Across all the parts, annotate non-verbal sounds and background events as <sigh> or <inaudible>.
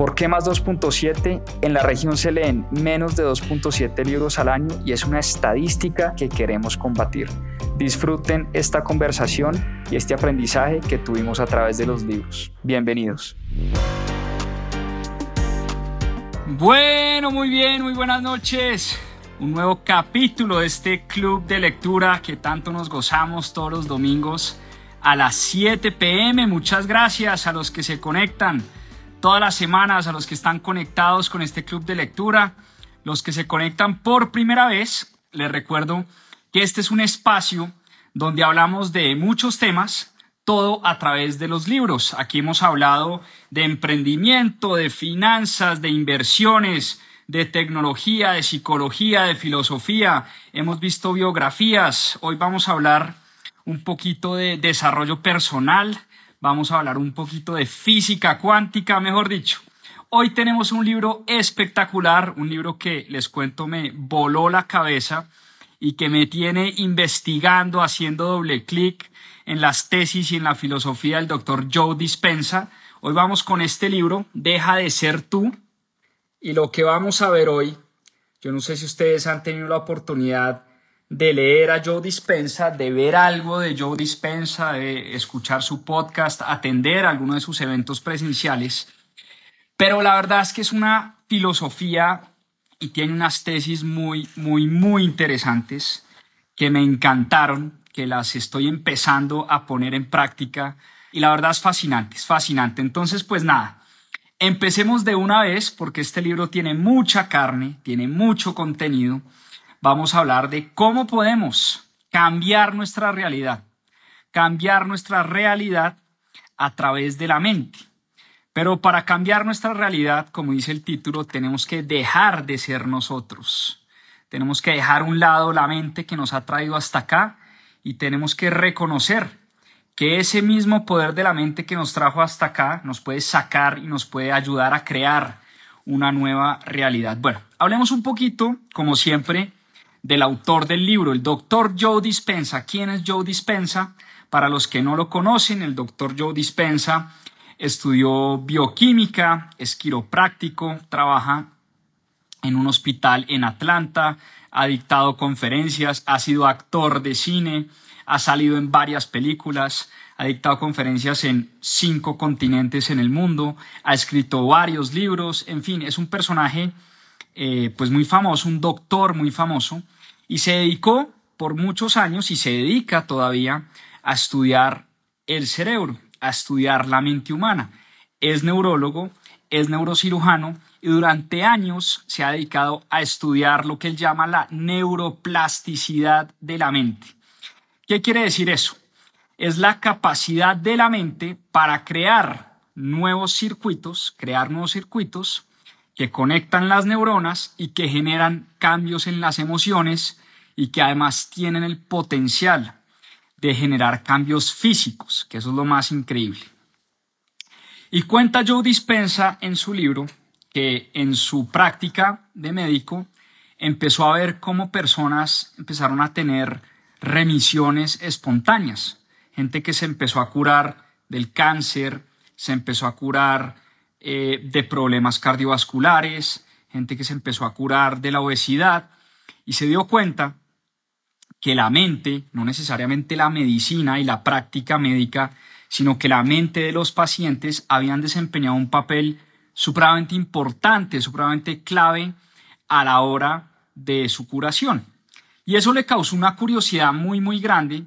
¿Por qué más 2.7? En la región se leen menos de 2.7 libros al año y es una estadística que queremos combatir. Disfruten esta conversación y este aprendizaje que tuvimos a través de los libros. Bienvenidos. Bueno, muy bien, muy buenas noches. Un nuevo capítulo de este club de lectura que tanto nos gozamos todos los domingos a las 7 pm. Muchas gracias a los que se conectan todas las semanas, a los que están conectados con este club de lectura, los que se conectan por primera vez. Les recuerdo que este es un espacio donde hablamos de muchos temas, todo a través de los libros. Aquí hemos hablado de emprendimiento, de finanzas, de inversiones, de tecnología, de psicología, de filosofía. Hemos visto biografías. Hoy vamos a hablar un poquito de desarrollo personal. Vamos a hablar un poquito de física cuántica, mejor dicho. Hoy tenemos un libro espectacular, un libro que les cuento me voló la cabeza y que me tiene investigando, haciendo doble clic en las tesis y en la filosofía del doctor Joe Dispensa. Hoy vamos con este libro, Deja de ser tú. Y lo que vamos a ver hoy, yo no sé si ustedes han tenido la oportunidad de leer a Joe Dispensa, de ver algo de Joe Dispensa, de escuchar su podcast, atender alguno de sus eventos presenciales. Pero la verdad es que es una filosofía y tiene unas tesis muy, muy, muy interesantes que me encantaron, que las estoy empezando a poner en práctica y la verdad es fascinante, es fascinante. Entonces, pues nada, empecemos de una vez porque este libro tiene mucha carne, tiene mucho contenido. Vamos a hablar de cómo podemos cambiar nuestra realidad, cambiar nuestra realidad a través de la mente. Pero para cambiar nuestra realidad, como dice el título, tenemos que dejar de ser nosotros. Tenemos que dejar a un lado la mente que nos ha traído hasta acá y tenemos que reconocer que ese mismo poder de la mente que nos trajo hasta acá nos puede sacar y nos puede ayudar a crear una nueva realidad. Bueno, hablemos un poquito, como siempre, del autor del libro, el doctor Joe Dispensa. ¿Quién es Joe Dispensa? Para los que no lo conocen, el doctor Joe Dispensa estudió bioquímica, es quiropráctico, trabaja en un hospital en Atlanta, ha dictado conferencias, ha sido actor de cine, ha salido en varias películas, ha dictado conferencias en cinco continentes en el mundo, ha escrito varios libros, en fin, es un personaje eh, pues muy famoso, un doctor muy famoso, y se dedicó por muchos años y se dedica todavía a estudiar el cerebro a estudiar la mente humana. Es neurólogo, es neurocirujano y durante años se ha dedicado a estudiar lo que él llama la neuroplasticidad de la mente. ¿Qué quiere decir eso? Es la capacidad de la mente para crear nuevos circuitos, crear nuevos circuitos que conectan las neuronas y que generan cambios en las emociones y que además tienen el potencial de generar cambios físicos, que eso es lo más increíble. Y cuenta Joe Dispensa en su libro que en su práctica de médico empezó a ver cómo personas empezaron a tener remisiones espontáneas, gente que se empezó a curar del cáncer, se empezó a curar eh, de problemas cardiovasculares, gente que se empezó a curar de la obesidad y se dio cuenta que la mente, no necesariamente la medicina y la práctica médica, sino que la mente de los pacientes habían desempeñado un papel supremamente importante, supremamente clave a la hora de su curación. Y eso le causó una curiosidad muy, muy grande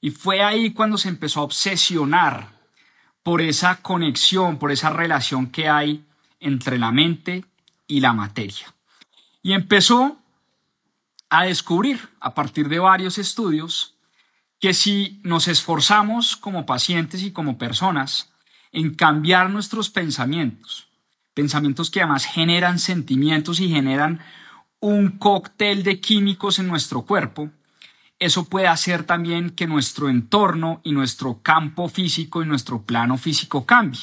y fue ahí cuando se empezó a obsesionar por esa conexión, por esa relación que hay entre la mente y la materia. Y empezó a descubrir a partir de varios estudios que si nos esforzamos como pacientes y como personas en cambiar nuestros pensamientos, pensamientos que además generan sentimientos y generan un cóctel de químicos en nuestro cuerpo, eso puede hacer también que nuestro entorno y nuestro campo físico y nuestro plano físico cambie.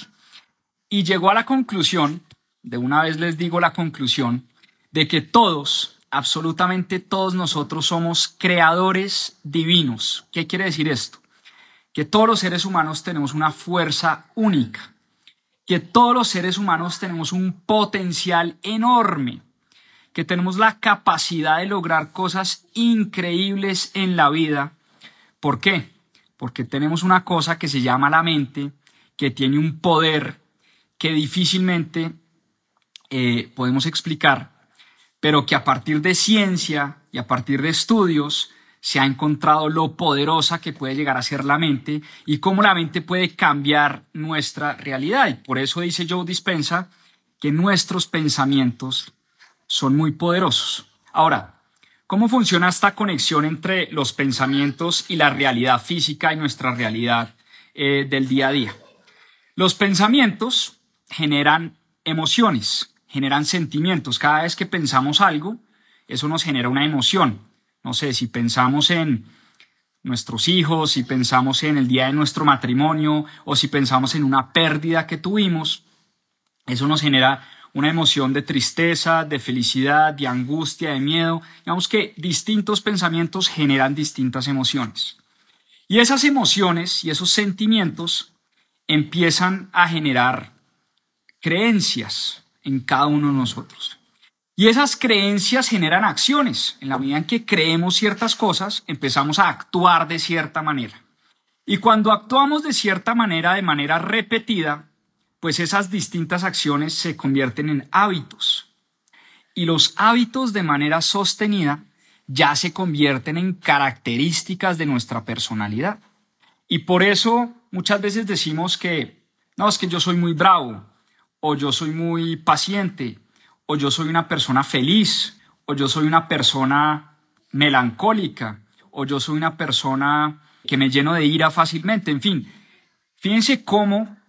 Y llegó a la conclusión, de una vez les digo la conclusión, de que todos, absolutamente todos nosotros somos creadores divinos. ¿Qué quiere decir esto? Que todos los seres humanos tenemos una fuerza única, que todos los seres humanos tenemos un potencial enorme que tenemos la capacidad de lograr cosas increíbles en la vida. ¿Por qué? Porque tenemos una cosa que se llama la mente, que tiene un poder que difícilmente eh, podemos explicar, pero que a partir de ciencia y a partir de estudios se ha encontrado lo poderosa que puede llegar a ser la mente y cómo la mente puede cambiar nuestra realidad. Y por eso dice Joe Dispensa que nuestros pensamientos son muy poderosos. Ahora, ¿cómo funciona esta conexión entre los pensamientos y la realidad física y nuestra realidad eh, del día a día? Los pensamientos generan emociones, generan sentimientos. Cada vez que pensamos algo, eso nos genera una emoción. No sé, si pensamos en nuestros hijos, si pensamos en el día de nuestro matrimonio o si pensamos en una pérdida que tuvimos, eso nos genera una emoción de tristeza, de felicidad, de angustia, de miedo. Digamos que distintos pensamientos generan distintas emociones. Y esas emociones y esos sentimientos empiezan a generar creencias en cada uno de nosotros. Y esas creencias generan acciones. En la medida en que creemos ciertas cosas, empezamos a actuar de cierta manera. Y cuando actuamos de cierta manera, de manera repetida, pues esas distintas acciones se convierten en hábitos. Y los hábitos de manera sostenida ya se convierten en características de nuestra personalidad. Y por eso muchas veces decimos que, no, es que yo soy muy bravo, o yo soy muy paciente, o yo soy una persona feliz, o yo soy una persona melancólica, o yo soy una persona que me lleno de ira fácilmente, en fin. Fíjense cómo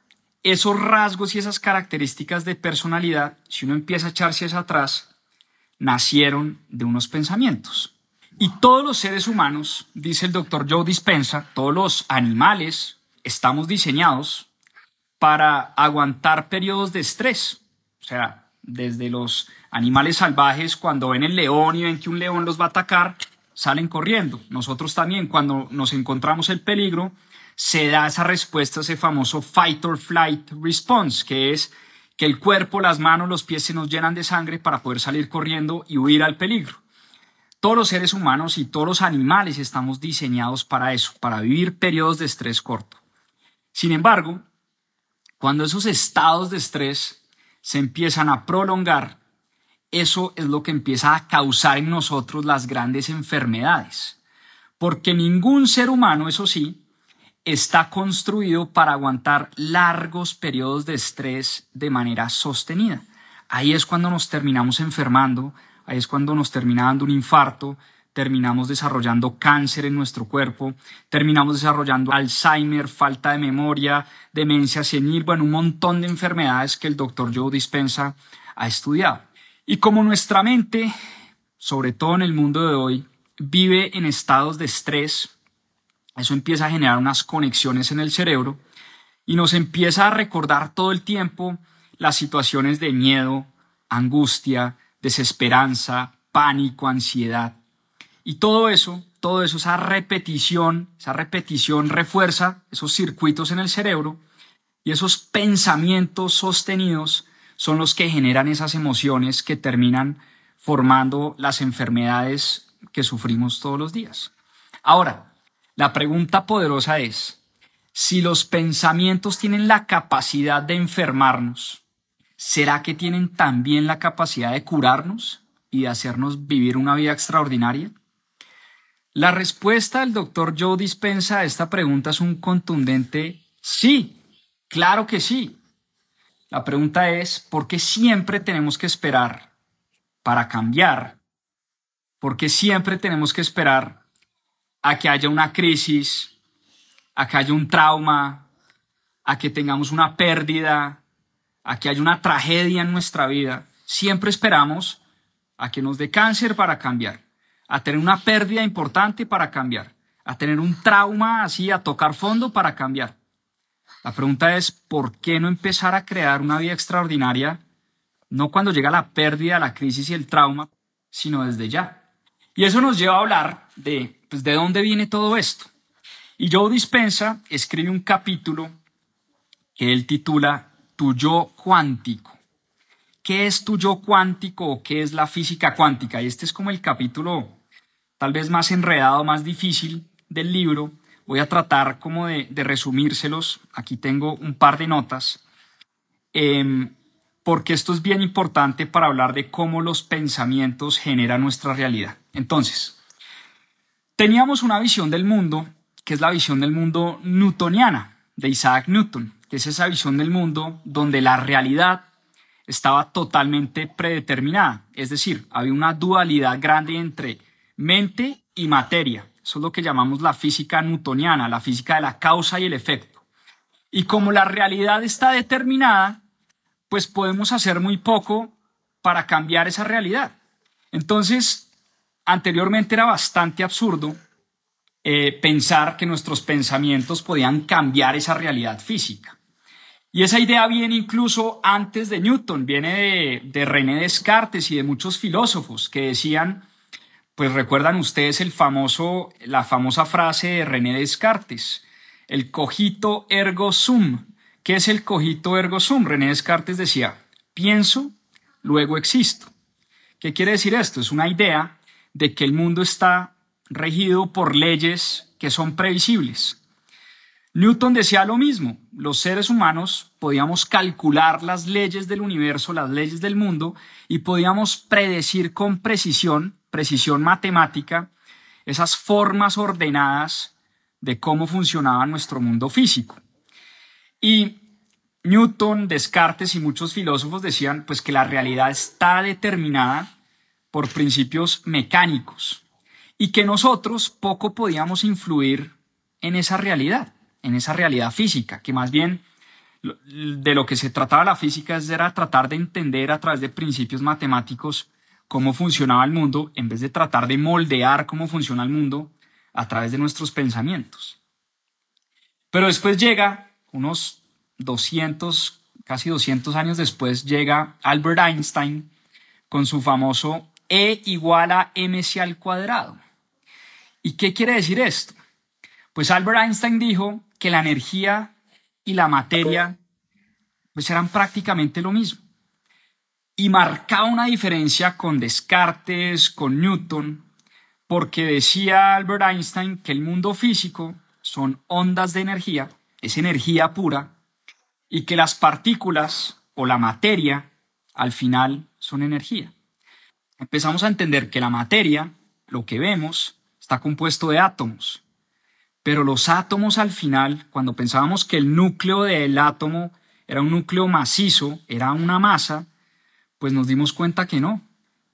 esos rasgos y esas características de personalidad, si uno empieza a echarse hacia atrás, nacieron de unos pensamientos. Y todos los seres humanos, dice el doctor Joe Dispensa, todos los animales, estamos diseñados para aguantar periodos de estrés. O sea, desde los animales salvajes, cuando ven el león y ven que un león los va a atacar, salen corriendo. Nosotros también, cuando nos encontramos el peligro, se da esa respuesta, ese famoso fight or flight response, que es que el cuerpo, las manos, los pies se nos llenan de sangre para poder salir corriendo y huir al peligro. Todos los seres humanos y todos los animales estamos diseñados para eso, para vivir periodos de estrés corto. Sin embargo, cuando esos estados de estrés se empiezan a prolongar, eso es lo que empieza a causar en nosotros las grandes enfermedades. Porque ningún ser humano, eso sí, está construido para aguantar largos periodos de estrés de manera sostenida. Ahí es cuando nos terminamos enfermando, ahí es cuando nos termina dando un infarto, terminamos desarrollando cáncer en nuestro cuerpo, terminamos desarrollando Alzheimer, falta de memoria, demencia senil, bueno, un montón de enfermedades que el doctor Joe Dispensa ha estudiado. Y como nuestra mente, sobre todo en el mundo de hoy, vive en estados de estrés, eso empieza a generar unas conexiones en el cerebro y nos empieza a recordar todo el tiempo las situaciones de miedo, angustia, desesperanza, pánico, ansiedad. Y todo eso, todo eso, esa repetición, esa repetición refuerza esos circuitos en el cerebro y esos pensamientos sostenidos son los que generan esas emociones que terminan formando las enfermedades que sufrimos todos los días. Ahora, la pregunta poderosa es, si los pensamientos tienen la capacidad de enfermarnos, ¿será que tienen también la capacidad de curarnos y de hacernos vivir una vida extraordinaria? La respuesta del doctor Joe Dispensa a esta pregunta es un contundente sí, claro que sí. La pregunta es, ¿por qué siempre tenemos que esperar para cambiar? ¿Por qué siempre tenemos que esperar a que haya una crisis, a que haya un trauma, a que tengamos una pérdida, a que haya una tragedia en nuestra vida. Siempre esperamos a que nos dé cáncer para cambiar, a tener una pérdida importante para cambiar, a tener un trauma así, a tocar fondo para cambiar. La pregunta es, ¿por qué no empezar a crear una vida extraordinaria, no cuando llega la pérdida, la crisis y el trauma, sino desde ya? Y eso nos lleva a hablar de, pues, de dónde viene todo esto. Y Joe Dispensa escribe un capítulo que él titula Tu yo cuántico. ¿Qué es tu yo cuántico o qué es la física cuántica? Y este es como el capítulo tal vez más enredado, más difícil del libro. Voy a tratar como de, resumírselos. Aquí tengo un par de notas. Em, porque esto es bien importante para hablar de cómo los pensamientos generan nuestra realidad. Entonces, teníamos una visión del mundo, que es la visión del mundo newtoniana, de Isaac Newton, que es esa visión del mundo donde la realidad estaba totalmente predeterminada. Es decir, había una dualidad grande entre mente y materia. Eso es lo que llamamos la física newtoniana, la física de la causa y el efecto. Y como la realidad está determinada, pues podemos hacer muy poco para cambiar esa realidad. Entonces, anteriormente era bastante absurdo eh, pensar que nuestros pensamientos podían cambiar esa realidad física. Y esa idea viene incluso antes de Newton, viene de, René Descartes y de muchos filósofos que decían, pues recuerdan ustedes el famoso, la famosa frase de René Descartes, el cogito ergo sum. ¿Qué es el cogito ergo sum? René Descartes decía, pienso, luego existo. ¿Qué quiere decir esto? Es una idea de que el mundo está regido por leyes que son previsibles. Newton decía lo mismo, los seres humanos podíamos calcular las leyes del universo, las leyes del mundo, y podíamos predecir con precisión, precisión matemática, esas formas ordenadas de cómo funcionaba nuestro mundo físico. Y Newton, Descartes y muchos filósofos decían pues que la realidad está determinada por principios mecánicos y que nosotros poco podíamos influir en esa realidad en esa realidad física, que más bien de lo que se trataba la física era tratar de entender a través de principios matemáticos cómo funcionaba el mundo, en vez de tratar de moldear cómo funciona el mundo a través de nuestros pensamientos. Pero después llega, unos 200, casi 200 años después, llega Albert Einstein con su famoso E igual a mc al cuadrado. ¿Y qué quiere decir esto? Pues Albert Einstein dijo que la energía y la materia pues eran prácticamente lo mismo. Y marcaba una diferencia con Descartes, con Newton, porque decía Albert Einstein que el mundo físico son ondas de energía, es energía pura, y que las partículas o la materia al final son energía. Empezamos a entender que la materia, lo que vemos, está compuesto de átomos, pero los átomos al final, cuando pensábamos que el núcleo del átomo era un núcleo macizo, era una masa, pues nos dimos cuenta que no,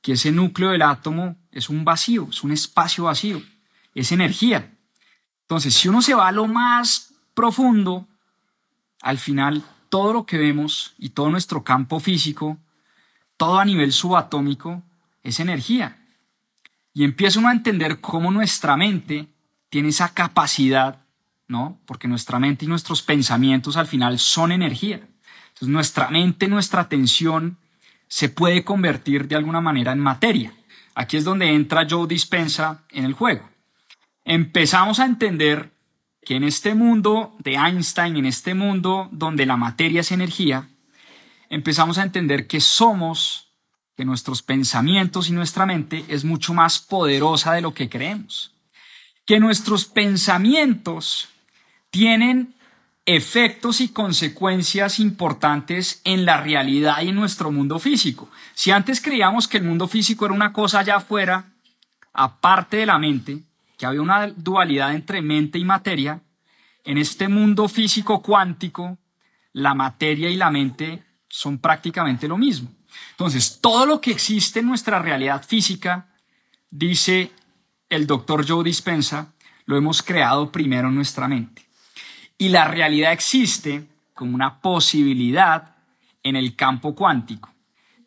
que ese núcleo del átomo es un vacío, es un espacio vacío, es energía. Entonces, si uno se va a lo más profundo, al final todo lo que vemos y todo nuestro campo físico, todo a nivel subatómico, es energía. Y empieza uno a entender cómo nuestra mente tiene esa capacidad, ¿no? Porque nuestra mente y nuestros pensamientos al final son energía. Entonces nuestra mente, nuestra atención se puede convertir de alguna manera en materia. Aquí es donde entra Joe Dispensa en el juego. Empezamos a entender que en este mundo de Einstein, en este mundo donde la materia es energía, empezamos a entender que somos, que nuestros pensamientos y nuestra mente es mucho más poderosa de lo que creemos que nuestros pensamientos tienen efectos y consecuencias importantes en la realidad y en nuestro mundo físico. Si antes creíamos que el mundo físico era una cosa allá afuera, aparte de la mente, que había una dualidad entre mente y materia, en este mundo físico cuántico, la materia y la mente son prácticamente lo mismo. Entonces, todo lo que existe en nuestra realidad física, dice el doctor Joe Dispensa, lo hemos creado primero en nuestra mente. Y la realidad existe como una posibilidad en el campo cuántico.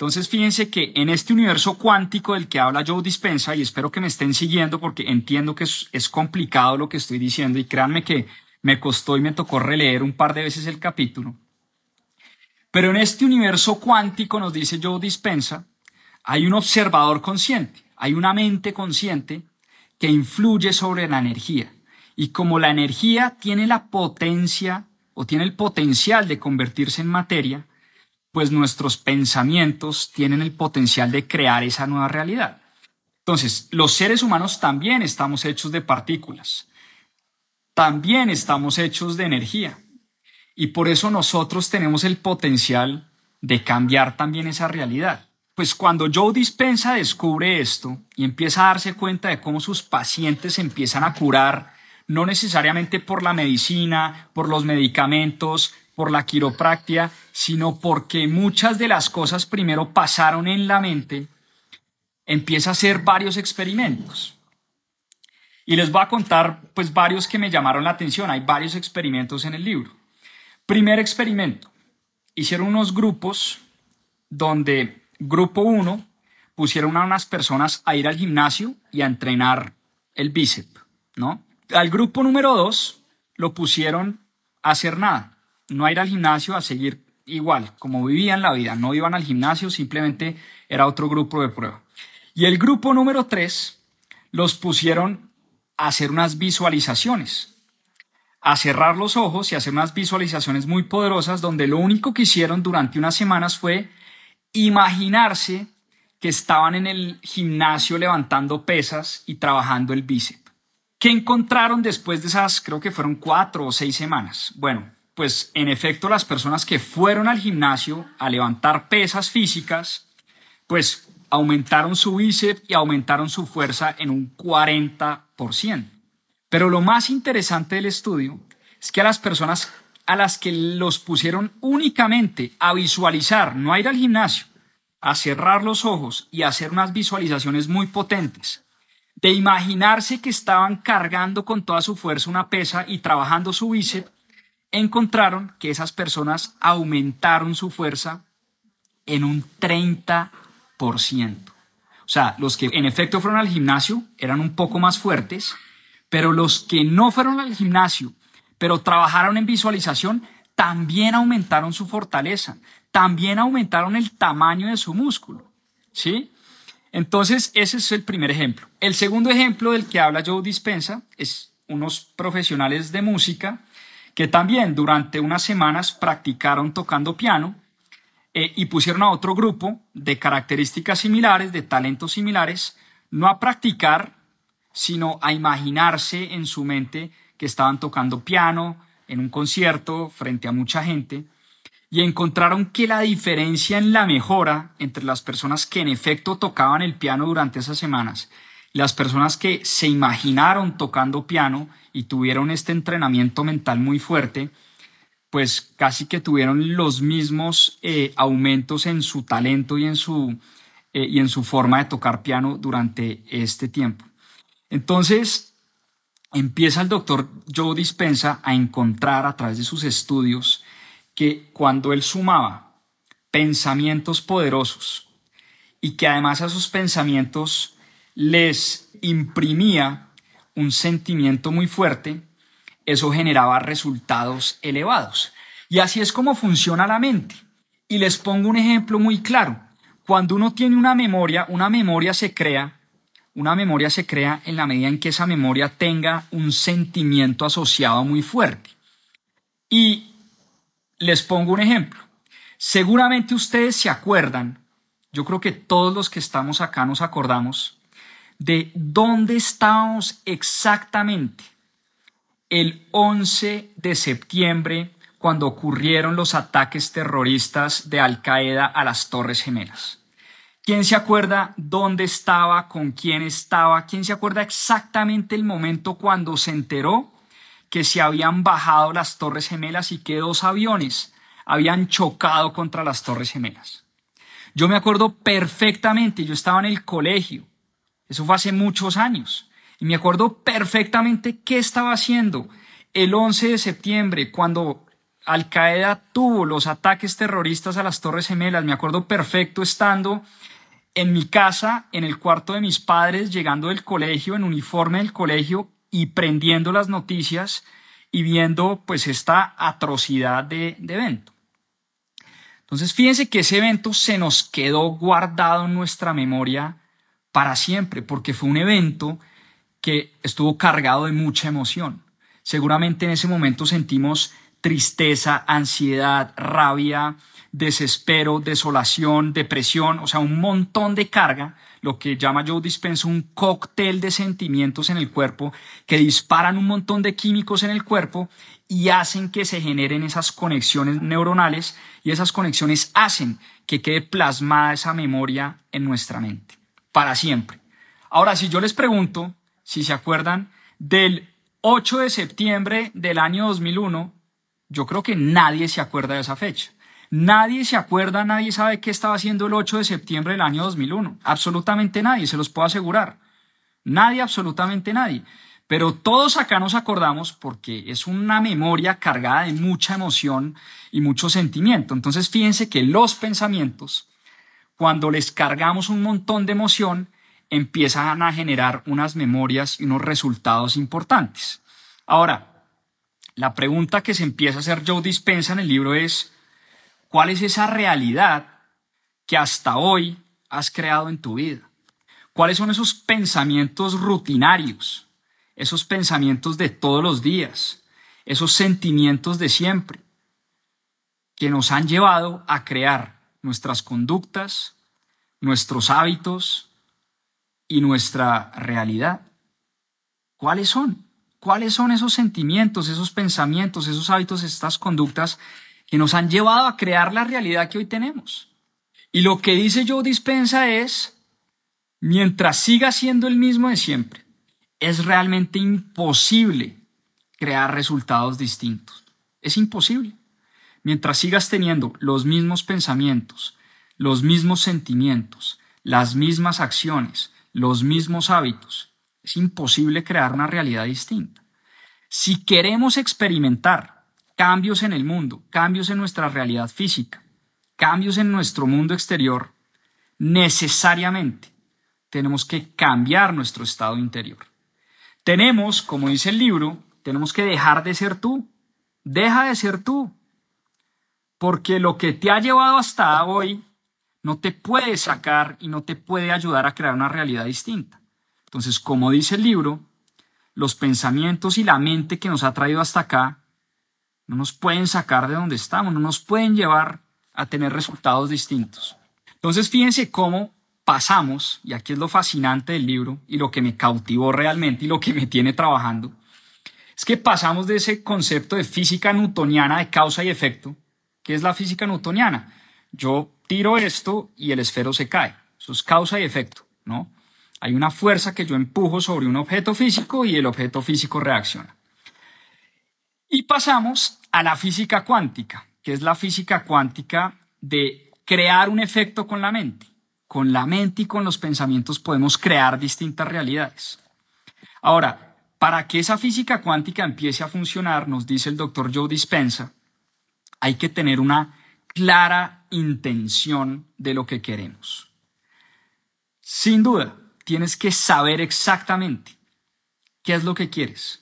Entonces fíjense que en este universo cuántico del que habla Joe Dispensa, y espero que me estén siguiendo porque entiendo que es, complicado lo que estoy diciendo y créanme que me costó y me tocó releer un par de veces el capítulo. Pero en este universo cuántico, nos dice Joe Dispensa, hay un observador consciente, hay una mente consciente que influye sobre la energía. Y como la energía tiene la potencia o tiene el potencial de convertirse en materia, pues nuestros pensamientos tienen el potencial de crear esa nueva realidad. Entonces, los seres humanos también estamos hechos de partículas, también estamos hechos de energía. Y por eso nosotros tenemos el potencial de cambiar también esa realidad. Pues cuando Joe Dispensa descubre esto y empieza a darse cuenta de cómo sus pacientes empiezan a curar, no necesariamente por la medicina, por los medicamentos, por la quiropráctica, sino porque muchas de las cosas primero pasaron en la mente, empieza a hacer varios experimentos. Y les voy a contar pues varios que me llamaron la atención, hay varios experimentos en el libro. Primer experimento, hicieron unos grupos donde Grupo 1 pusieron a unas personas a ir al gimnasio y a entrenar el bíceps, ¿no? Al grupo número 2 lo pusieron a hacer nada, no a ir al gimnasio, a seguir igual, como vivían la vida, no iban al gimnasio, simplemente era otro grupo de prueba. Y el grupo número 3 los pusieron a hacer unas visualizaciones, a cerrar los ojos y hacer unas visualizaciones muy poderosas donde lo único que hicieron durante unas semanas fue imaginarse que estaban en el gimnasio levantando pesas y trabajando el bíceps. ¿Qué encontraron después de esas, creo que fueron cuatro o seis semanas? Bueno, pues en efecto las personas que fueron al gimnasio a levantar pesas físicas, pues aumentaron su bíceps y aumentaron su fuerza en un 40%. Pero lo más interesante del estudio es que a las personas a las que los pusieron únicamente a visualizar, no a ir al gimnasio, a cerrar los ojos y a hacer unas visualizaciones muy potentes, de imaginarse que estaban cargando con toda su fuerza una pesa y trabajando su bíceps, encontraron que esas personas aumentaron su fuerza en un 30%. O sea, los que en efecto fueron al gimnasio eran un poco más fuertes, pero los que no fueron al gimnasio pero trabajaron en visualización, también aumentaron su fortaleza, también aumentaron el tamaño de su músculo. ¿Sí? Entonces, ese es el primer ejemplo. El segundo ejemplo del que habla Joe Dispensa es unos profesionales de música que también durante unas semanas practicaron tocando piano eh, y pusieron a otro grupo de características similares, de talentos similares, no a practicar, sino a imaginarse en su mente que estaban tocando piano en un concierto frente a mucha gente y encontraron que la diferencia en la mejora entre las personas que en efecto tocaban el piano durante esas semanas las personas que se imaginaron tocando piano y tuvieron este entrenamiento mental muy fuerte, pues casi que tuvieron los mismos eh, aumentos en su talento y en su, eh, y en su forma de tocar piano durante este tiempo. Entonces, empieza el doctor Joe Dispensa a encontrar a través de sus estudios que cuando él sumaba pensamientos poderosos y que además a sus pensamientos les imprimía un sentimiento muy fuerte, eso generaba resultados elevados. Y así es como funciona la mente. Y les pongo un ejemplo muy claro. Cuando uno tiene una memoria, una memoria se crea una memoria se crea en la medida en que esa memoria tenga un sentimiento asociado muy fuerte. Y les pongo un ejemplo. Seguramente ustedes se acuerdan, yo creo que todos los que estamos acá nos acordamos, de dónde estábamos exactamente el 11 de septiembre cuando ocurrieron los ataques terroristas de Al Qaeda a las Torres Gemelas. ¿Quién se acuerda dónde estaba, con quién estaba? ¿Quién se acuerda exactamente el momento cuando se enteró que se habían bajado las Torres Gemelas y que dos aviones habían chocado contra las Torres Gemelas? Yo me acuerdo perfectamente, yo estaba en el colegio, eso fue hace muchos años, y me acuerdo perfectamente qué estaba haciendo el 11 de septiembre cuando Al Qaeda tuvo los ataques terroristas a las Torres Gemelas. Me acuerdo perfecto estando en mi casa, en el cuarto de mis padres, llegando del colegio, en uniforme del colegio y prendiendo las noticias y viendo pues esta atrocidad de, de evento. Entonces fíjense que ese evento se nos quedó guardado en nuestra memoria para siempre, porque fue un evento que estuvo cargado de mucha emoción. Seguramente en ese momento sentimos tristeza, ansiedad, rabia, desespero, desolación, depresión, o sea, un montón de carga, lo que llama Joe Dispensa un cóctel de sentimientos en el cuerpo que disparan un montón de químicos en el cuerpo y hacen que se generen esas conexiones neuronales y esas conexiones hacen que quede plasmada esa memoria en nuestra mente para siempre. Ahora, si yo les pregunto, si se acuerdan, del 8 de septiembre del año 2001, yo creo que nadie se acuerda de esa fecha. Nadie se acuerda, nadie sabe qué estaba haciendo el 8 de septiembre del año 2001. Absolutamente nadie, se los puedo asegurar. Nadie, absolutamente nadie. Pero todos acá nos acordamos porque es una memoria cargada de mucha emoción y mucho sentimiento. Entonces fíjense que los pensamientos cuando les cargamos un montón de emoción, empiezan a generar unas memorias y unos resultados importantes. Ahora, la pregunta que se empieza a hacer Joe Dispensa en el libro es, ¿cuál es esa realidad que hasta hoy has creado en tu vida? ¿Cuáles son esos pensamientos rutinarios, esos pensamientos de todos los días, esos sentimientos de siempre que nos han llevado a crear nuestras conductas, nuestros hábitos y nuestra realidad. ¿Cuáles son? ¿Cuáles son esos sentimientos, esos pensamientos, esos hábitos, estas conductas que nos han llevado a crear la realidad que hoy tenemos? Y lo que dice Joe Dispensa es, mientras siga siendo el mismo de siempre, es realmente imposible crear resultados distintos. Es imposible mientras sigas teniendo los mismos pensamientos, los mismos sentimientos, las mismas acciones, los mismos hábitos, es imposible crear una realidad distinta. Si queremos experimentar cambios en el mundo, cambios en nuestra realidad física, cambios en nuestro mundo exterior, necesariamente tenemos que cambiar nuestro estado interior. Tenemos, como dice el libro, tenemos que dejar de ser tú. Deja de ser tú porque lo que te ha llevado hasta hoy no te puede sacar y no te puede ayudar a crear una realidad distinta. Entonces, como dice el libro, los pensamientos y la mente que nos ha traído hasta acá no nos pueden sacar de donde estamos, no nos pueden llevar a tener resultados distintos. Entonces, fíjense cómo pasamos, y aquí es lo fascinante del libro y lo que me cautivó realmente y lo que me tiene trabajando, es que pasamos de ese concepto de física newtoniana de causa y efecto ¿Qué es la física newtoniana? Yo tiro esto y el esfero se cae. Eso es causa y efecto, ¿no? Hay una fuerza que yo empujo sobre un objeto físico y el objeto físico reacciona. Y pasamos a la física cuántica, que es la física cuántica de crear un efecto con la mente. Con la mente y con los pensamientos podemos crear distintas realidades. Ahora, para que esa física cuántica empiece a funcionar, nos dice el doctor Joe Dispensa, hay que tener una clara intención de lo que queremos. Sin duda, tienes que saber exactamente qué es lo que quieres.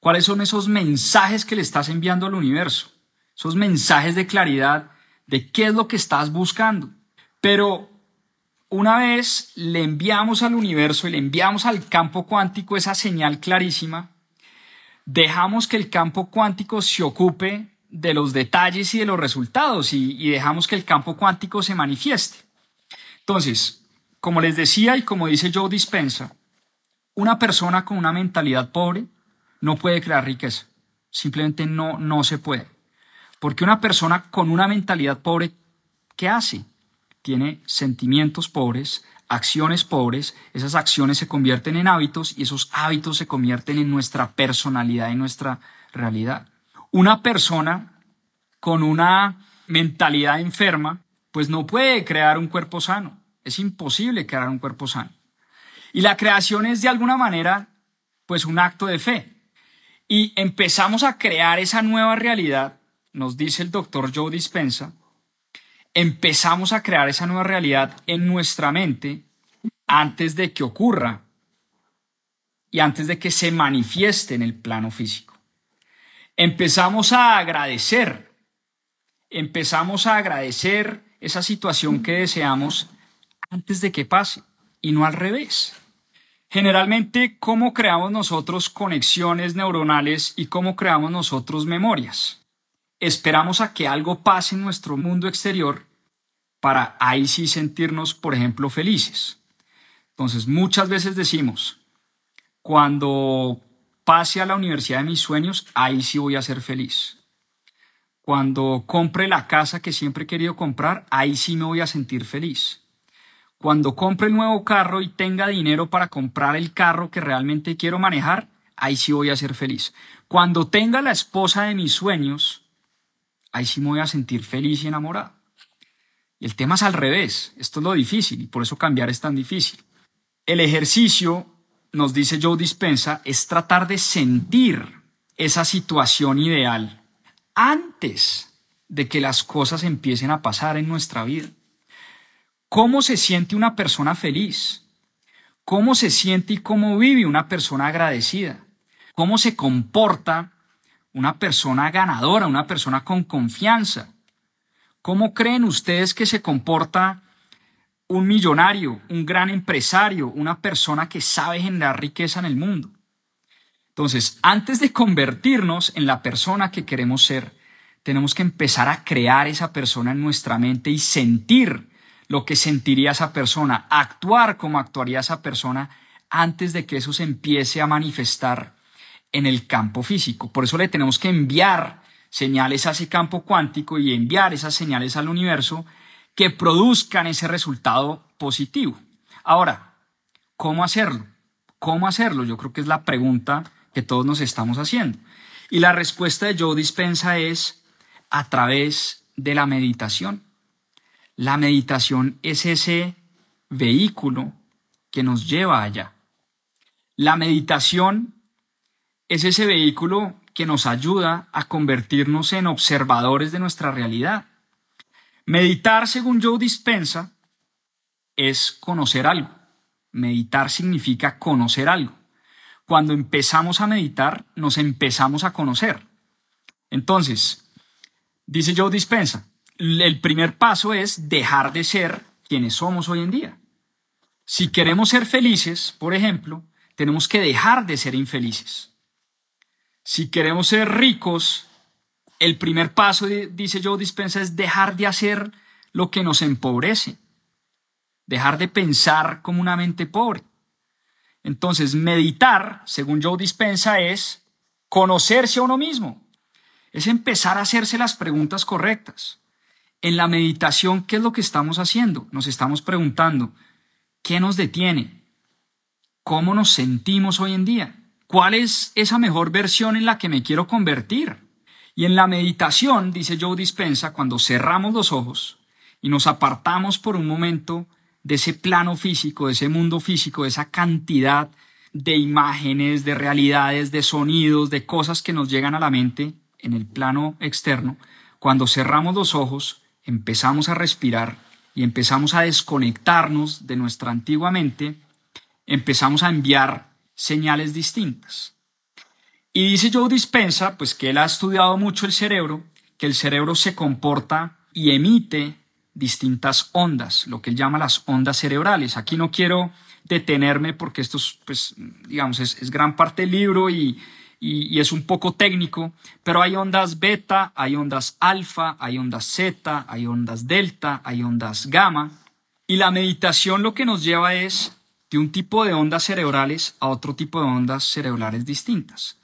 ¿Cuáles son esos mensajes que le estás enviando al universo? Esos mensajes de claridad de qué es lo que estás buscando. Pero una vez le enviamos al universo y le enviamos al campo cuántico esa señal clarísima, dejamos que el campo cuántico se ocupe de los detalles y de los resultados y, dejamos que el campo cuántico se manifieste. Entonces, como les decía y como dice Joe Dispensa, una persona con una mentalidad pobre no puede crear riqueza. Simplemente no, no se puede. Porque una persona con una mentalidad pobre, ¿qué hace? Tiene sentimientos pobres, acciones pobres, esas acciones se convierten en hábitos y esos hábitos se convierten en nuestra personalidad y nuestra realidad. Una persona con una mentalidad enferma, pues no puede crear un cuerpo sano. Es imposible crear un cuerpo sano. Y la creación es de alguna manera, pues un acto de fe. Y empezamos a crear esa nueva realidad, nos dice el doctor Joe Dispensa, empezamos a crear esa nueva realidad en nuestra mente antes de que ocurra y antes de que se manifieste en el plano físico. Empezamos a agradecer, empezamos a agradecer esa situación que deseamos antes de que pase y no al revés. Generalmente, ¿cómo creamos nosotros conexiones neuronales y cómo creamos nosotros memorias? Esperamos a que algo pase en nuestro mundo exterior para ahí sí sentirnos, por ejemplo, felices. Entonces, muchas veces decimos, cuando pase a la universidad de mis sueños, ahí sí voy a ser feliz. Cuando compre la casa que siempre he querido comprar, ahí sí me voy a sentir feliz. Cuando compre el nuevo carro y tenga dinero para comprar el carro que realmente quiero manejar, ahí sí voy a ser feliz. Cuando tenga la esposa de mis sueños, ahí sí me voy a sentir feliz y enamorado. Y el tema es al revés. Esto es lo difícil y por eso cambiar es tan difícil. El ejercicio nos dice Joe Dispensa, es tratar de sentir esa situación ideal antes de que las cosas empiecen a pasar en nuestra vida. ¿Cómo se siente una persona feliz? ¿Cómo se siente y cómo vive una persona agradecida? ¿Cómo se comporta una persona ganadora, una persona con confianza? ¿Cómo creen ustedes que se comporta un millonario, un gran empresario, una persona que sabe generar riqueza en el mundo. Entonces, antes de convertirnos en la persona que queremos ser, tenemos que empezar a crear esa persona en nuestra mente y sentir lo que sentiría esa persona, actuar como actuaría esa persona antes de que eso se empiece a manifestar en el campo físico. Por eso le tenemos que enviar señales a ese campo cuántico y enviar esas señales al universo que produzcan ese resultado positivo. Ahora, ¿cómo hacerlo? ¿Cómo hacerlo? Yo creo que es la pregunta que todos nos estamos haciendo. Y la respuesta de Joe Dispensa es a través de la meditación. La meditación es ese vehículo que nos lleva allá. La meditación es ese vehículo que nos ayuda a convertirnos en observadores de nuestra realidad. Meditar, según Joe Dispensa, es conocer algo. Meditar significa conocer algo. Cuando empezamos a meditar, nos empezamos a conocer. Entonces, dice Joe Dispensa, el primer paso es dejar de ser quienes somos hoy en día. Si queremos ser felices, por ejemplo, tenemos que dejar de ser infelices. Si queremos ser ricos, el primer paso, dice Joe Dispensa, es dejar de hacer lo que nos empobrece, dejar de pensar como una mente pobre. Entonces, meditar, según Joe Dispensa, es conocerse a uno mismo, es empezar a hacerse las preguntas correctas. En la meditación, ¿qué es lo que estamos haciendo? Nos estamos preguntando, ¿qué nos detiene? ¿Cómo nos sentimos hoy en día? ¿Cuál es esa mejor versión en la que me quiero convertir? Y en la meditación, dice Joe Dispensa, cuando cerramos los ojos y nos apartamos por un momento de ese plano físico, de ese mundo físico, de esa cantidad de imágenes, de realidades, de sonidos, de cosas que nos llegan a la mente en el plano externo, cuando cerramos los ojos, empezamos a respirar y empezamos a desconectarnos de nuestra antigua mente, empezamos a enviar señales distintas. Y dice Joe Dispensa, pues que él ha estudiado mucho el cerebro, que el cerebro se comporta y emite distintas ondas, lo que él llama las ondas cerebrales. Aquí no quiero detenerme porque esto es, pues, digamos, es, gran parte del libro y, y, es un poco técnico, pero hay ondas beta, hay ondas alfa, hay ondas zeta, hay ondas delta, hay ondas gamma. Y la meditación lo que nos lleva es de un tipo de ondas cerebrales a otro tipo de ondas cerebrales distintas.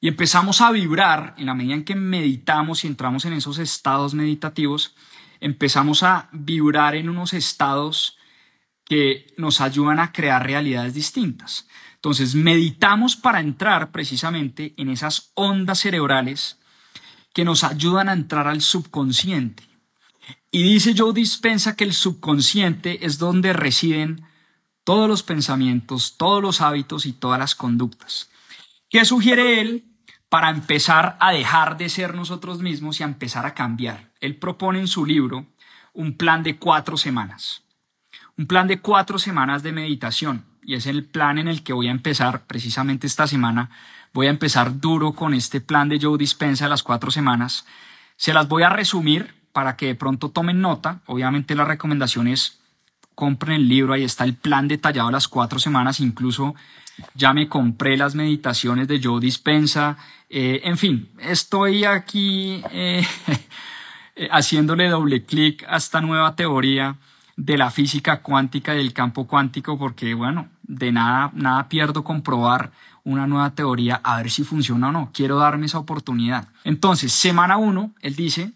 Y empezamos a vibrar en la medida en que meditamos y entramos en esos estados meditativos, empezamos a vibrar en unos estados que nos ayudan a crear realidades distintas. Entonces, meditamos para entrar precisamente en esas ondas cerebrales que nos ayudan a entrar al subconsciente. Y dice Joe Dispensa que el subconsciente es donde residen todos los pensamientos, todos los hábitos y todas las conductas. ¿Qué sugiere él? Para empezar a dejar de ser nosotros mismos y a empezar a cambiar. Él propone en su libro un plan de cuatro semanas. Un plan de cuatro semanas de meditación. Y es el plan en el que voy a empezar precisamente esta semana. Voy a empezar duro con este plan de Joe Dispensa de las cuatro semanas. Se las voy a resumir para que de pronto tomen nota. Obviamente la recomendación es compren el libro, ahí está el plan detallado de las cuatro semanas, incluso ya me compré las meditaciones de Joe Dispensa, eh, en fin, estoy aquí <laughs> eh, haciéndole doble clic a esta nueva teoría de la física cuántica y del campo cuántico, porque bueno, de nada, nada pierdo comprobar una nueva teoría a ver si funciona o no. Quiero darme esa oportunidad. Entonces, semana uno, él dice,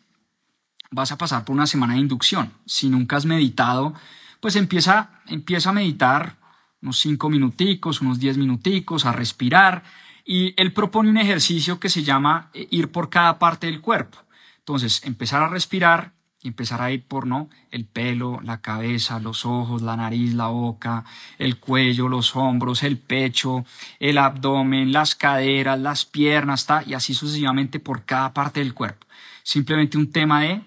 vas a pasar por una semana de inducción. Si nunca has meditado, pues empieza, empieza a meditar unos cinco minuticos, unos diez minuticos, a respirar. Y él propone un ejercicio que se llama eh, ir por cada parte del cuerpo. Entonces, empezar a respirar y empezar a ir por ¿no? el pelo, la cabeza, los ojos, la nariz, la boca, el cuello, los hombros, el pecho, el abdomen, las caderas, las piernas, y así sucesivamente por cada parte del cuerpo. Simplemente un tema de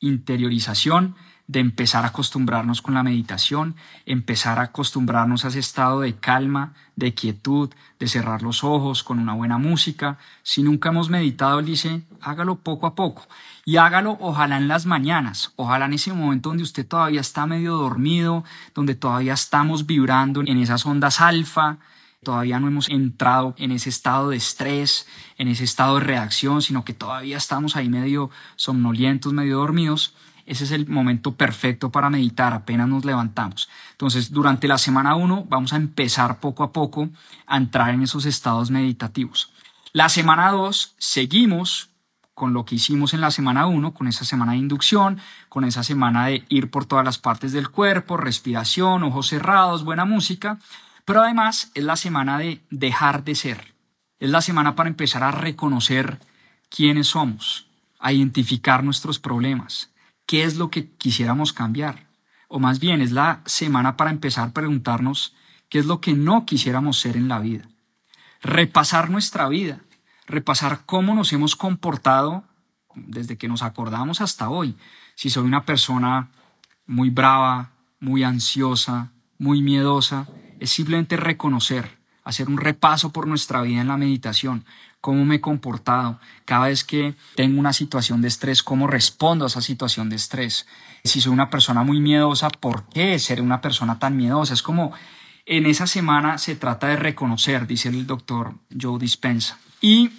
interiorización de empezar a acostumbrarnos con la meditación, empezar a acostumbrarnos a ese estado de calma, de quietud, de cerrar los ojos con una buena música. Si nunca hemos meditado, dice, hágalo poco a poco y hágalo ojalá en las mañanas, ojalá en ese momento donde usted todavía está medio dormido, donde todavía estamos vibrando en esas ondas alfa, todavía no hemos entrado en ese estado de estrés, en ese estado de reacción, sino que todavía estamos ahí medio somnolientos, medio dormidos ese es el momento perfecto para meditar apenas nos levantamos. Entonces, durante la semana 1 vamos a empezar poco a poco a entrar en esos estados meditativos. La semana 2 seguimos con lo que hicimos en la semana 1, con esa semana de inducción, con esa semana de ir por todas las partes del cuerpo, respiración, ojos cerrados, buena música, pero además es la semana de dejar de ser. Es la semana para empezar a reconocer quiénes somos, a identificar nuestros problemas, qué es lo que quisiéramos cambiar. O más bien es la semana para empezar a preguntarnos qué es lo que no quisiéramos ser en la vida. Repasar nuestra vida, repasar cómo nos hemos comportado desde que nos acordamos hasta hoy. Si soy una persona muy brava, muy ansiosa, muy miedosa, es simplemente reconocer, hacer un repaso por nuestra vida en la meditación, cómo me he comportado, cada vez que tengo una situación de estrés, cómo respondo a esa situación de estrés. Si soy una persona muy miedosa, ¿por qué ser una persona tan miedosa? Es como en esa semana se trata de reconocer, dice el doctor Joe Dispensa. Y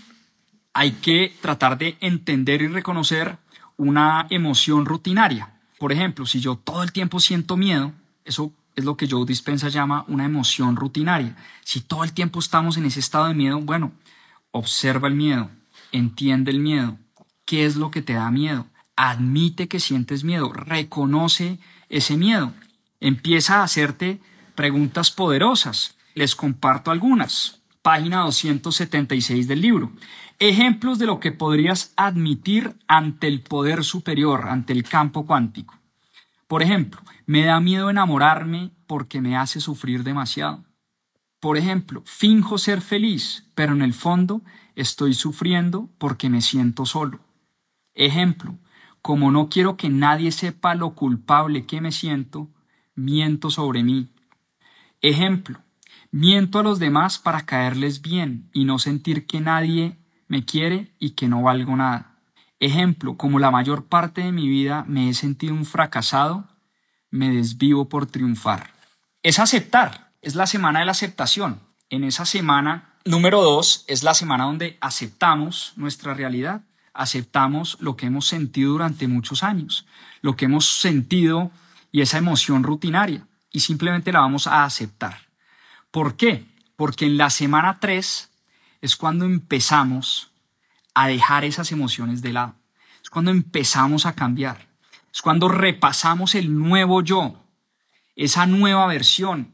hay que tratar de entender y reconocer una emoción rutinaria. Por ejemplo, si yo todo el tiempo siento miedo, eso es lo que Joe Dispensa llama una emoción rutinaria. Si todo el tiempo estamos en ese estado de miedo, bueno, Observa el miedo, entiende el miedo. ¿Qué es lo que te da miedo? Admite que sientes miedo, reconoce ese miedo. Empieza a hacerte preguntas poderosas. Les comparto algunas. Página 276 del libro. Ejemplos de lo que podrías admitir ante el poder superior, ante el campo cuántico. Por ejemplo, me da miedo enamorarme porque me hace sufrir demasiado. Por ejemplo, finjo ser feliz, pero en el fondo estoy sufriendo porque me siento solo. Ejemplo, como no quiero que nadie sepa lo culpable que me siento, miento sobre mí. Ejemplo, miento a los demás para caerles bien y no sentir que nadie me quiere y que no valgo nada. Ejemplo, como la mayor parte de mi vida me he sentido un fracasado, me desvivo por triunfar. Es aceptar es la semana de la aceptación. En esa semana, número dos, es la semana donde aceptamos nuestra realidad, aceptamos lo que hemos sentido durante muchos años, lo que hemos sentido y esa emoción rutinaria, y simplemente la vamos a aceptar. ¿Por qué? Porque en la semana tres es cuando empezamos a dejar esas emociones de lado, es cuando empezamos a cambiar, es cuando repasamos el nuevo yo, esa nueva versión,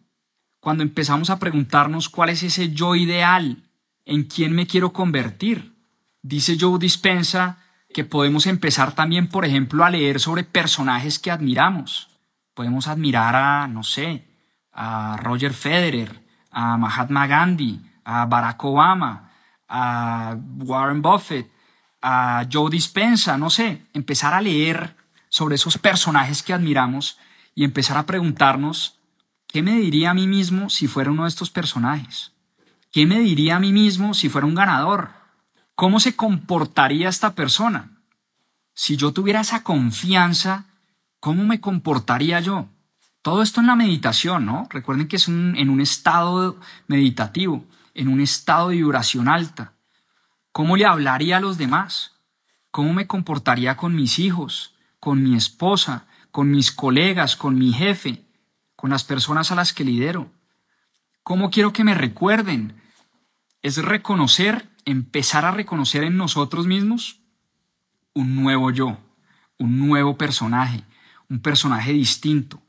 cuando empezamos a preguntarnos cuál es ese yo ideal, en quién me quiero convertir. Dice Joe Dispensa que podemos empezar también, por ejemplo, a leer sobre personajes que admiramos. Podemos admirar a, no sé, a Roger Federer, a Mahatma Gandhi, a Barack Obama, a Warren Buffett, a Joe Dispensa, no sé, empezar a leer sobre esos personajes que admiramos y empezar a preguntarnos, ¿qué me diría a mí mismo si fuera uno de estos personajes? ¿Qué me diría a mí mismo si fuera un ganador? ¿Cómo se comportaría esta persona? Si yo tuviera esa confianza, ¿cómo me comportaría yo? Todo esto en la meditación, ¿no? Recuerden que es en un estado meditativo, en un estado de vibración alta. ¿Cómo le hablaría a los demás? ¿Cómo me comportaría con mis hijos, con mi esposa, con mis colegas, con mi jefe, con las personas a las que lidero? ¿Cómo quiero que me recuerden? Es reconocer, empezar a reconocer en nosotros mismos un nuevo yo, un nuevo personaje, un personaje distinto,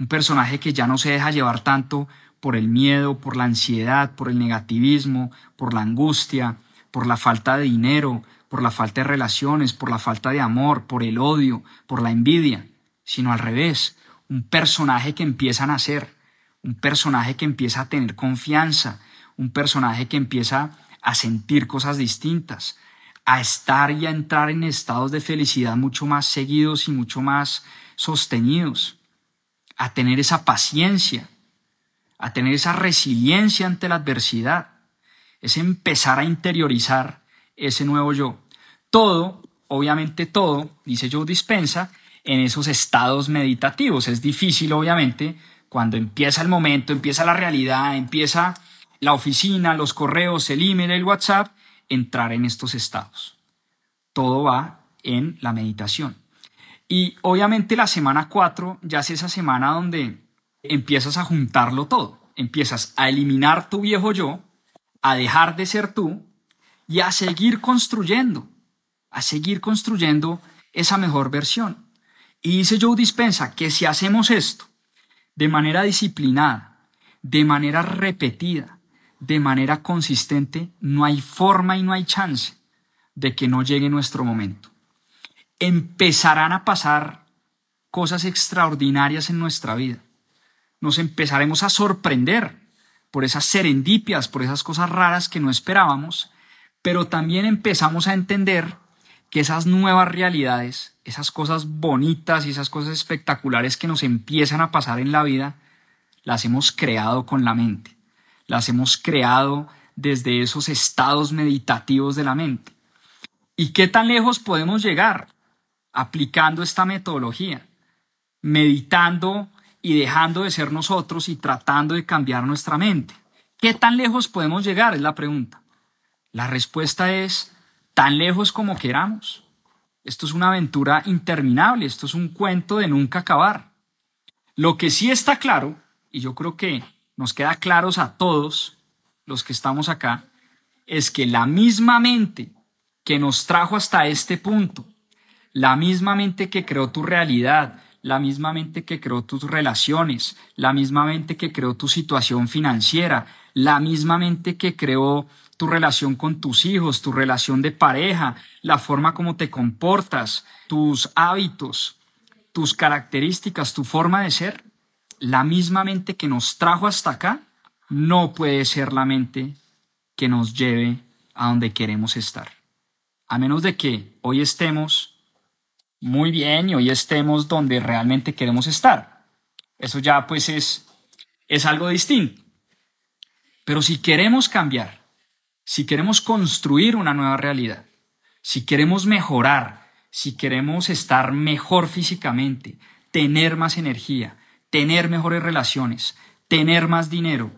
un personaje que ya no se deja llevar tanto por el miedo, por la ansiedad, por el negativismo, por la angustia, por la falta de dinero, por la falta de relaciones, por la falta de amor, por el odio, por la envidia, sino al revés, un personaje que empieza a nacer, un personaje que empieza a tener confianza, un personaje que empieza a sentir cosas distintas, a estar y a entrar en estados de felicidad mucho más seguidos y mucho más sostenidos a tener esa paciencia, a tener esa resiliencia ante la adversidad, es empezar a interiorizar ese nuevo yo. Todo, obviamente todo, dice Joe Dispensa, en esos estados meditativos. Es difícil, obviamente, cuando empieza el momento, empieza la realidad, empieza la oficina, los correos, el email, el WhatsApp, entrar en estos estados. Todo va en la meditación. Y obviamente la semana 4 ya es esa semana donde empiezas a juntarlo todo. Empiezas a eliminar tu viejo yo, a dejar de ser tú y a seguir construyendo, a seguir construyendo esa mejor versión. Y dice Joe Dispensa que si hacemos esto de manera disciplinada, de manera repetida, de manera consistente, no hay forma y no hay chance de que no llegue nuestro momento empezarán a pasar cosas extraordinarias en nuestra vida. Nos empezaremos a sorprender por esas serendipias, por esas cosas raras que no esperábamos, pero también empezamos a entender que esas nuevas realidades, esas cosas bonitas y esas cosas espectaculares que nos empiezan a pasar en la vida, las hemos creado con la mente, las hemos creado desde esos estados meditativos de la mente. ¿Y qué tan lejos podemos llegar? aplicando esta metodología, meditando y dejando de ser nosotros y tratando de cambiar nuestra mente. ¿Qué tan lejos podemos llegar? Es la pregunta. La respuesta es tan lejos como queramos. Esto es una aventura interminable, esto es un cuento de nunca acabar. Lo que sí está claro, y yo creo que nos queda claros a todos los que estamos acá, es que la misma mente que nos trajo hasta este punto, la misma mente que creó tu realidad, la misma mente que creó tus relaciones, la misma mente que creó tu situación financiera, la misma mente que creó tu relación con tus hijos, tu relación de pareja, la forma como te comportas, tus hábitos, tus características, tu forma de ser, la misma mente que nos trajo hasta acá, no puede ser la mente que nos lleve a donde queremos estar. A menos de que hoy estemos muy bien y hoy estemos donde realmente queremos estar. Eso ya pues es, es algo distinto. Pero si queremos cambiar, si queremos construir una nueva realidad, si queremos mejorar, si queremos estar mejor físicamente, tener más energía, tener mejores relaciones, tener más dinero,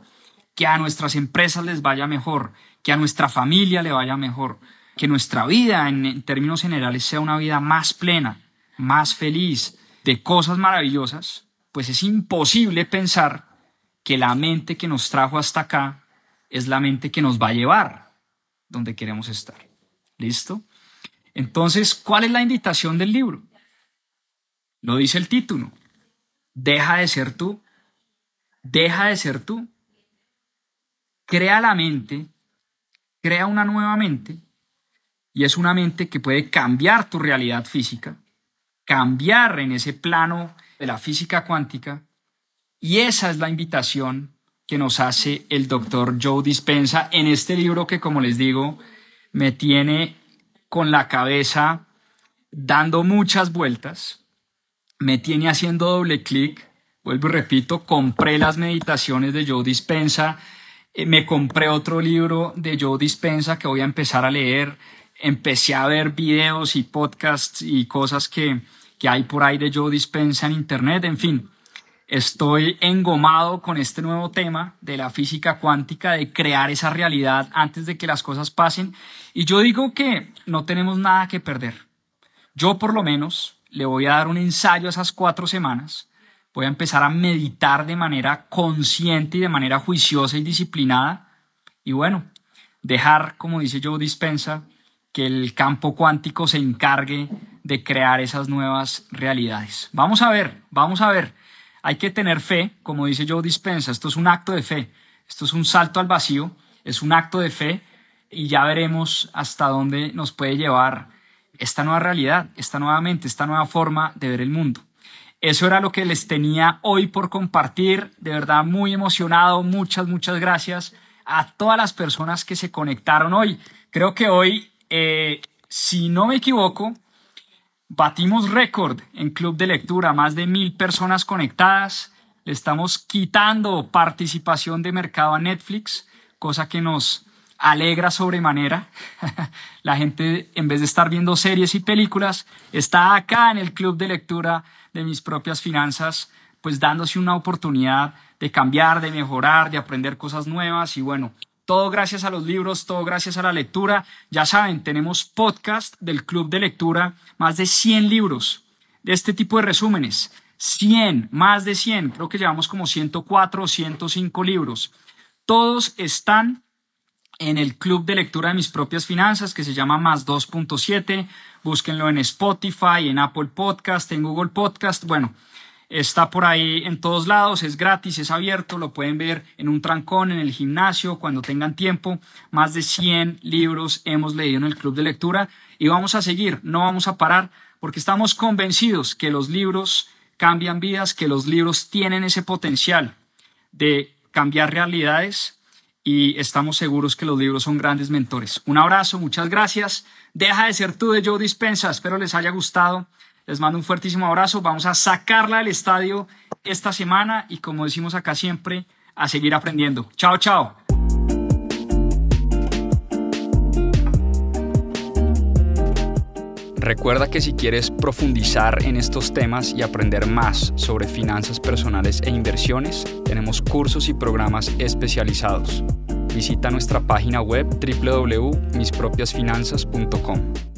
que a nuestras empresas les vaya mejor, que a nuestra familia le vaya mejor, que nuestra vida en, términos generales sea una vida más plena, más feliz, de cosas maravillosas, pues es imposible pensar que la mente que nos trajo hasta acá es la mente que nos va a llevar donde queremos estar. ¿Listo? Entonces, ¿cuál es la invitación del libro? Lo dice el título. Deja de ser tú. Deja de ser tú. Crea la mente, crea una nueva mente y es una mente que puede cambiar tu realidad física, cambiar en ese plano de la física cuántica. Y esa es la invitación que nos hace el doctor Joe Dispensa en este libro que, como les digo, me tiene con la cabeza dando muchas vueltas, me tiene haciendo doble clic, vuelvo y repito, compré las meditaciones de Joe Dispensa, eh, me compré otro libro de Joe Dispensa que voy a empezar a leer, empecé a ver videos y podcasts y cosas que, que hay por ahí de Joe Dispensa en internet, en fin, Estoy engomado con este nuevo tema de la física cuántica, de crear esa realidad antes de que las cosas pasen. Y yo digo que no tenemos nada que perder. Yo por lo menos le voy a dar un ensayo a esas cuatro semanas. Voy a empezar a meditar de manera consciente y de manera juiciosa y disciplinada. Y bueno, dejar, como dice Joe Dispensa, que el campo cuántico se encargue de crear esas nuevas realidades. Vamos a ver, vamos a ver. Hay que tener fe, como dice Joe Dispensa, esto es un acto de fe, esto es un salto al vacío, es un acto de fe y ya veremos hasta dónde nos puede llevar esta nueva realidad, esta nueva mente, esta nueva forma de ver el mundo. Eso era lo que les tenía hoy por compartir, de verdad muy emocionado, muchas, muchas gracias a todas las personas que se conectaron hoy. Creo que hoy, eh, si no me equivoco, Batimos récord en Club de Lectura, más de mil personas conectadas. Le estamos quitando participación de mercado a Netflix, cosa que nos alegra sobremanera. <laughs> La gente, en vez de estar viendo series y películas, está acá en el Club de Lectura de mis propias finanzas, pues dándose una oportunidad de cambiar, de mejorar, de aprender cosas nuevas y bueno, todo gracias a los libros, todo gracias a la lectura. Ya saben, tenemos podcast del Club de Lectura, más de 100 libros de este tipo de resúmenes. 100, más de 100, creo que llevamos como 104 o 105 libros. Todos están en el club de lectura de mis propias finanzas que se llama Más 2.7. Búsquenlo en Spotify, en Apple Podcast, en Google Podcast. Bueno, Está por ahí en todos lados, es gratis, es abierto, lo pueden ver en un trancón, en el gimnasio, cuando tengan tiempo. Más de 100 libros hemos leído en el club de lectura y vamos a seguir, no vamos a parar, porque estamos convencidos que los libros cambian vidas, que los libros tienen ese potencial de cambiar realidades y estamos seguros que los libros son grandes mentores. Un abrazo, muchas gracias. Deja de ser tú de Joe Dispensa, espero les haya gustado. Les mando un fuertísimo abrazo. Vamos a sacarla del estadio esta semana y como decimos acá siempre, a seguir aprendiendo. Chao, chao. Recuerda que si quieres profundizar en estos temas y aprender más sobre finanzas personales e inversiones, tenemos cursos y programas especializados. Visita nuestra página web www.mispropiasfinanzas.com.